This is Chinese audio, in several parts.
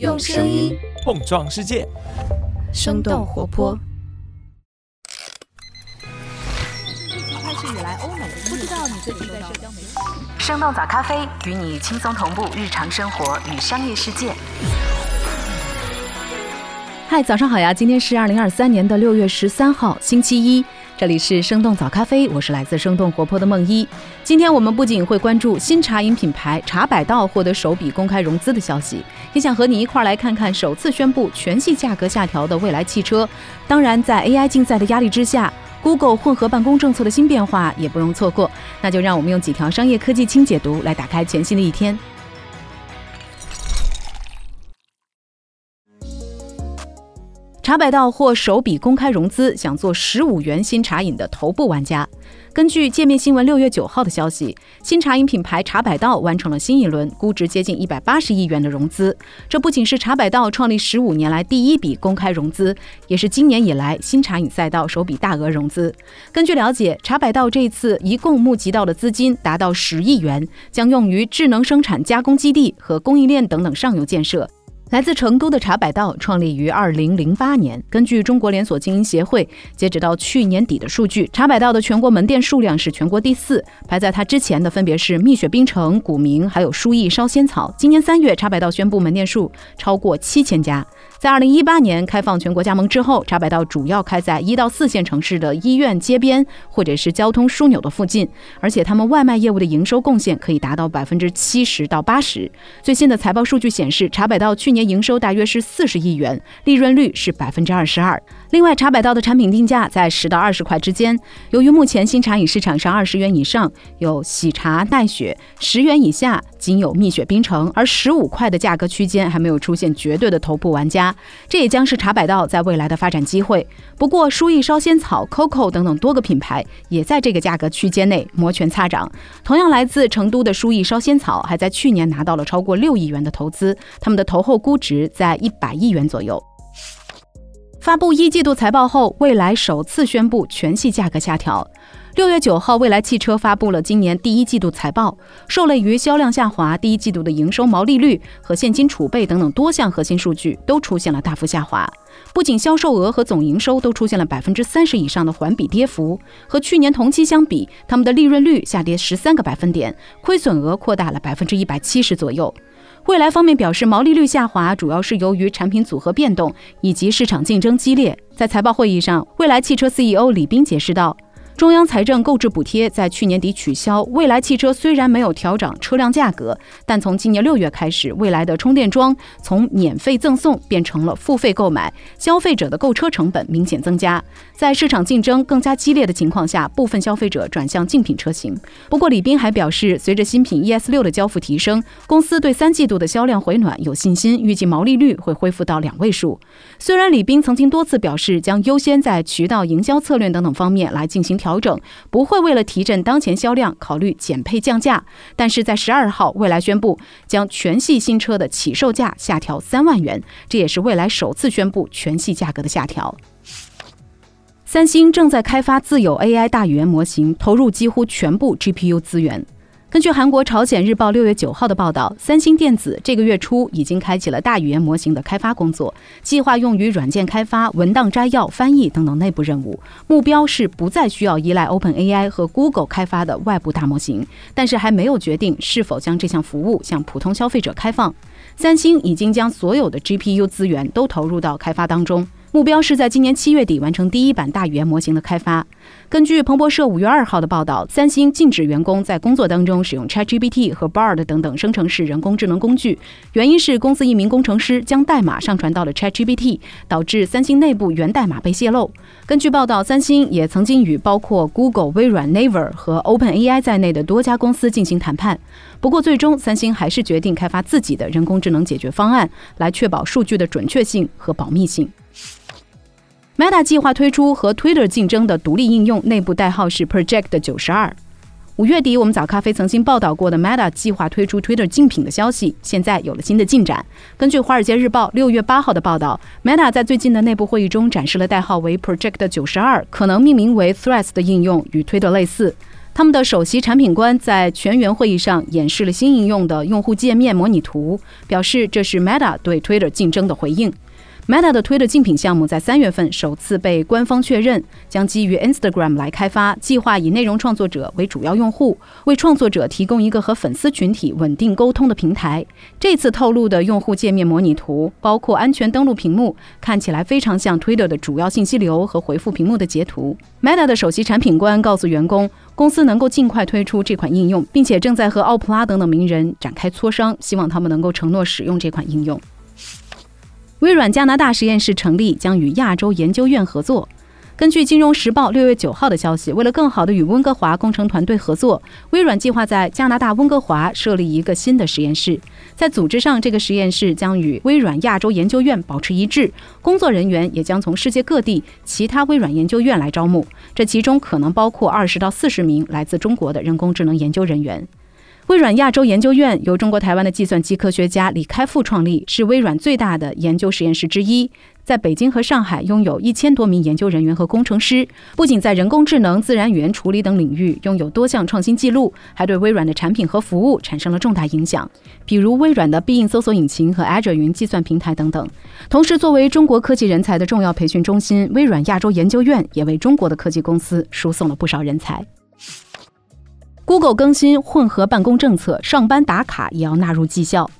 用声音碰撞世界，生动活泼。疫情开始以来，欧美不知道你最近在社交媒体。生动早咖啡与你轻松同步日常生活与商业世界。嗨，早上好呀！今天是二零二三年的六月十三号，星期一。这里是生动早咖啡，我是来自生动活泼的梦一。今天我们不仅会关注新茶饮品牌茶百道获得首笔公开融资的消息，也想和你一块儿来看看首次宣布全系价格下调的蔚来汽车。当然，在 AI 竞赛的压力之下，Google 混合办公政策的新变化也不容错过。那就让我们用几条商业科技轻解读来打开全新的一天。茶百道获首笔公开融资，想做十五元新茶饮的头部玩家。根据界面新闻六月九号的消息，新茶饮品牌茶百道完成了新一轮估值接近一百八十亿元的融资。这不仅是茶百道创立十五年来第一笔公开融资，也是今年以来新茶饮赛道首笔大额融资。根据了解，茶百道这次一共募集到的资金达到十亿元，将用于智能生产加工基地和供应链等等上游建设。来自成都的茶百道创立于二零零八年。根据中国连锁经营协会截止到去年底的数据，茶百道的全国门店数量是全国第四，排在它之前的分别是蜜雪冰城、古茗，还有舒逸烧仙草。今年三月，茶百道宣布门店数超过七千家。在二零一八年开放全国加盟之后，茶百道主要开在一到四线城市的医院街边或者是交通枢纽的附近，而且他们外卖业务的营收贡献可以达到百分之七十到八十。最新的财报数据显示，茶百道去年营收大约是四十亿元，利润率是百分之二十二。另外，茶百道的产品定价在十到二十块之间。由于目前新茶饮市场上二十元以上有喜茶、奈雪，十元以下仅有蜜雪冰城，而十五块的价格区间还没有出现绝对的头部玩家。这也将是茶百道在未来的发展机会。不过，舒逸烧仙草、COCO 等等多个品牌也在这个价格区间内摩拳擦掌。同样来自成都的舒逸烧仙草，还在去年拿到了超过六亿元的投资，他们的投后估值在一百亿元左右。发布一季度财报后，蔚来首次宣布全系价格下调。六月九号，蔚来汽车发布了今年第一季度财报，受累于销量下滑，第一季度的营收、毛利率和现金储备等等多项核心数据都出现了大幅下滑。不仅销售额和总营收都出现了百分之三十以上的环比跌幅，和去年同期相比，他们的利润率下跌十三个百分点，亏损额扩大了百分之一百七十左右。未来方面表示，毛利率下滑主要是由于产品组合变动以及市场竞争激烈。在财报会议上，未来汽车 CEO 李斌解释道。中央财政购置补贴在去年底取消，蔚来汽车虽然没有调整车辆价格，但从今年六月开始，蔚来的充电桩从免费赠送变成了付费购买，消费者的购车成本明显增加。在市场竞争更加激烈的情况下，部分消费者转向竞品车型。不过，李斌还表示，随着新品 ES 六的交付提升，公司对三季度的销量回暖有信心，预计毛利率会恢复到两位数。虽然李斌曾经多次表示将优先在渠道营销策略等等方面来进行。调整不会为了提振当前销量考虑减配降价，但是在十二号，蔚来宣布将全系新车的起售价下调三万元，这也是蔚来首次宣布全系价格的下调。三星正在开发自有 AI 大语言模型，投入几乎全部 GPU 资源。根据韩国《朝鲜日报》六月九号的报道，三星电子这个月初已经开启了大语言模型的开发工作，计划用于软件开发、文档摘要、翻译等等内部任务。目标是不再需要依赖 OpenAI 和 Google 开发的外部大模型，但是还没有决定是否将这项服务向普通消费者开放。三星已经将所有的 GPU 资源都投入到开发当中。目标是在今年七月底完成第一版大语言模型的开发。根据彭博社五月二号的报道，三星禁止员工在工作当中使用 ChatGPT 和 Bard 等等生成式人工智能工具，原因是公司一名工程师将代码上传到了 ChatGPT，导致三星内部源代码被泄露。根据报道，三星也曾经与包括 Google、微软、Naver 和 OpenAI 在内的多家公司进行谈判，不过最终三星还是决定开发自己的人工智能解决方案，来确保数据的准确性和保密性。Meta 计划推出和 Twitter 竞争的独立应用，内部代号是 Project 九十二。五月底，我们早咖啡曾经报道过的 Meta 计划推出 Twitter 竞品的消息，现在有了新的进展。根据《华尔街日报》六月八号的报道，Meta 在最近的内部会议中展示了代号为 Project 九十二，可能命名为 Threads 的应用，与 Twitter 类似。他们的首席产品官在全员会议上演示了新应用的用户界面模拟图，表示这是 Meta 对 Twitter 竞争的回应。Meta 的推特竞品项目在三月份首次被官方确认，将基于 Instagram 来开发，计划以内容创作者为主要用户，为创作者提供一个和粉丝群体稳定沟通的平台。这次透露的用户界面模拟图包括安全登录屏幕，看起来非常像 Twitter 的主要信息流和回复屏幕的截图。Meta 的首席产品官告诉员工，公司能够尽快推出这款应用，并且正在和奥普拉等等名人展开磋商，希望他们能够承诺使用这款应用。微软加拿大实验室成立，将与亚洲研究院合作。根据《金融时报》六月九号的消息，为了更好地与温哥华工程团队合作，微软计划在加拿大温哥华设立一个新的实验室。在组织上，这个实验室将与微软亚洲研究院保持一致，工作人员也将从世界各地其他微软研究院来招募，这其中可能包括二十到四十名来自中国的人工智能研究人员。微软亚洲研究院由中国台湾的计算机科学家李开复创立，是微软最大的研究实验室之一。在北京和上海拥有一千多名研究人员和工程师，不仅在人工智能、自然语言处理等领域拥有多项创新记录，还对微软的产品和服务产生了重大影响，比如微软的必应搜索引擎和 Azure 云计算平台等等。同时，作为中国科技人才的重要培训中心，微软亚洲研究院也为中国的科技公司输送了不少人才。Google 更新混合办公政策，上班打卡也要纳入绩效。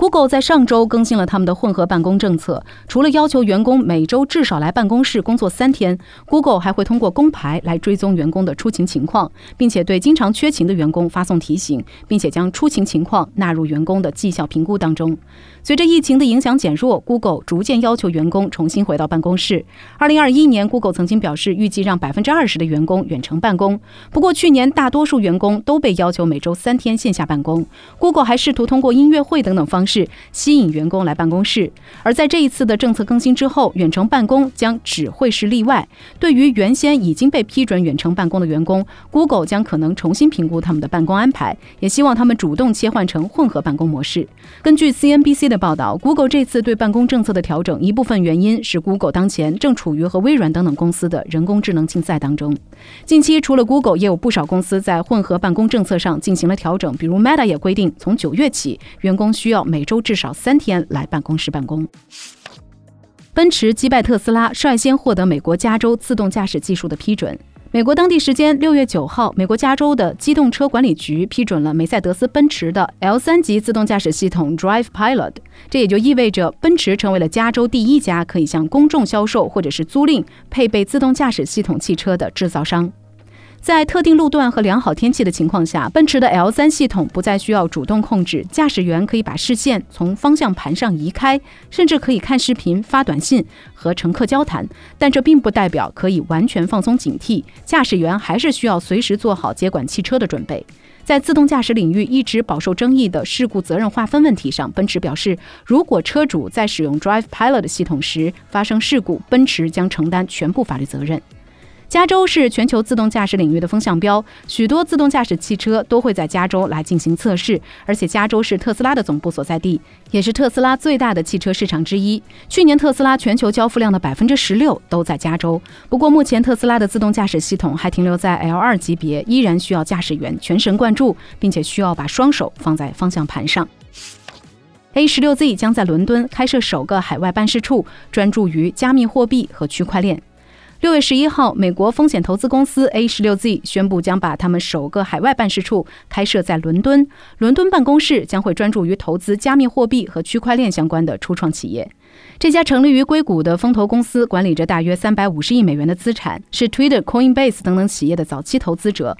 Google 在上周更新了他们的混合办公政策，除了要求员工每周至少来办公室工作三天，Google 还会通过工牌来追踪员工的出勤情况，并且对经常缺勤的员工发送提醒，并且将出勤情况纳入员工的绩效评估当中。随着疫情的影响减弱，Google 逐渐要求员工重新回到办公室。二零二一年，Google 曾经表示预计让百分之二十的员工远程办公。不过，去年大多数员工都被要求每周三天线下办公。Google 还试图通过音乐会等等方式是吸引员工来办公室。而在这一次的政策更新之后，远程办公将只会是例外。对于原先已经被批准远程办公的员工，Google 将可能重新评估他们的办公安排，也希望他们主动切换成混合办公模式。根据 CNBC。的报道，Google 这次对办公政策的调整，一部分原因是 Google 当前正处于和微软等等公司的人工智能竞赛当中。近期，除了 Google，也有不少公司在混合办公政策上进行了调整，比如 Meta 也规定，从九月起，员工需要每周至少三天来办公室办公。奔驰击败特斯拉，率先获得美国加州自动驾驶技术的批准。美国当地时间六月九号，美国加州的机动车管理局批准了梅赛德斯奔驰的 L 三级自动驾驶系统 Drive Pilot，这也就意味着奔驰成为了加州第一家可以向公众销售或者是租赁配备自动驾驶系统汽车的制造商。在特定路段和良好天气的情况下，奔驰的 L 三系统不再需要主动控制，驾驶员可以把视线从方向盘上移开，甚至可以看视频、发短信和乘客交谈。但这并不代表可以完全放松警惕，驾驶员还是需要随时做好接管汽车的准备。在自动驾驶领域一直饱受争议的事故责任划分问题上，奔驰表示，如果车主在使用 Drive Pilot 系统时发生事故，奔驰将承担全部法律责任。加州是全球自动驾驶领域的风向标，许多自动驾驶汽车都会在加州来进行测试，而且加州是特斯拉的总部所在地，也是特斯拉最大的汽车市场之一。去年特斯拉全球交付量的百分之十六都在加州。不过，目前特斯拉的自动驾驶系统还停留在 L 二级别，依然需要驾驶员全神贯注，并且需要把双手放在方向盘上。A 十六 Z 将在伦敦开设首个海外办事处，专注于加密货币和区块链。六月十一号，美国风险投资公司 A 十六 Z 宣布将把他们首个海外办事处开设在伦敦。伦敦办公室将会专注于投资加密货币和区块链相关的初创企业。这家成立于硅谷的风投公司管理着大约三百五十亿美元的资产，是 Twitter、Coinbase 等等企业的早期投资者。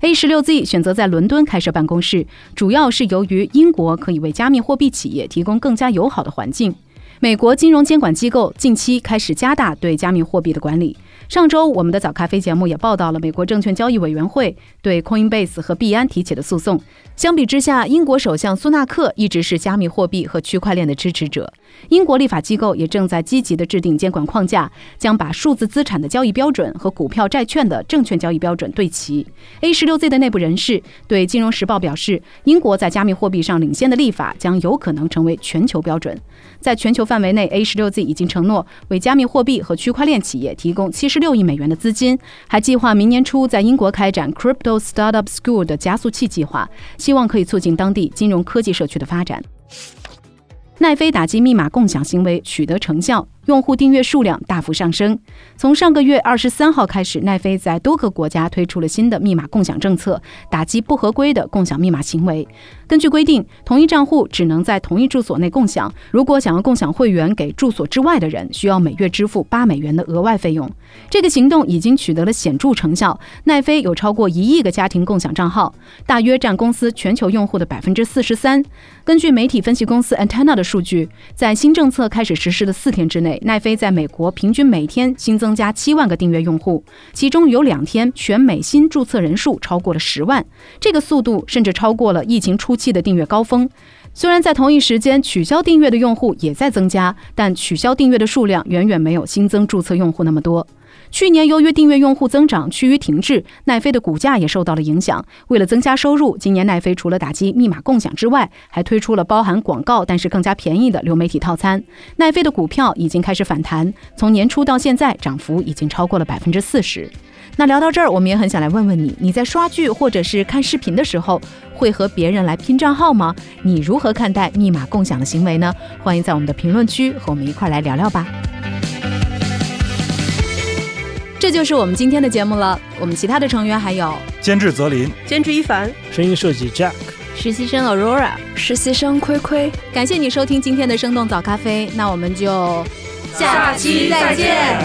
A 十六 Z 选择在伦敦开设办公室，主要是由于英国可以为加密货币企业提供更加友好的环境。美国金融监管机构近期开始加大对加密货币的管理。上周，我们的早咖啡节目也报道了美国证券交易委员会对 Coinbase 和币安提起的诉讼。相比之下，英国首相苏纳克一直是加密货币和区块链的支持者。英国立法机构也正在积极地制定监管框架，将把数字资产的交易标准和股票、债券的证券交易标准对齐。A 十六 Z 的内部人士对《金融时报》表示，英国在加密货币上领先的立法将有可能成为全球标准。在全球范围内，A 十六 Z 已经承诺为加密货币和区块链企业提供七十十六亿美元的资金，还计划明年初在英国开展 Crypto Startup School 的加速器计划，希望可以促进当地金融科技社区的发展。奈飞打击密码共享行为取得成效。用户订阅数量大幅上升。从上个月二十三号开始，奈飞在多个国家推出了新的密码共享政策，打击不合规的共享密码行为。根据规定，同一账户只能在同一住所内共享。如果想要共享会员给住所之外的人，需要每月支付八美元的额外费用。这个行动已经取得了显著成效。奈飞有超过一亿个家庭共享账号，大约占公司全球用户的百分之四十三。根据媒体分析公司 Antenna 的数据，在新政策开始实施的四天之内，奈飞在美国平均每天新增加七万个订阅用户，其中有两天全美新注册人数超过了十万，这个速度甚至超过了疫情初期的订阅高峰。虽然在同一时间取消订阅的用户也在增加，但取消订阅的数量远远没有新增注册用户那么多。去年由于订阅用户增长趋于停滞，奈飞的股价也受到了影响。为了增加收入，今年奈飞除了打击密码共享之外，还推出了包含广告但是更加便宜的流媒体套餐。奈飞的股票已经开始反弹，从年初到现在涨幅已经超过了百分之四十。那聊到这儿，我们也很想来问问你：你在刷剧或者是看视频的时候，会和别人来拼账号吗？你如何看待密码共享的行为呢？欢迎在我们的评论区和我们一块来聊聊吧。这就是我们今天的节目了。我们其他的成员还有监制泽林、监制一凡、声音设计 Jack、实习生 Aurora、实习生亏亏。感谢你收听今天的生动早咖啡，那我们就下期再见。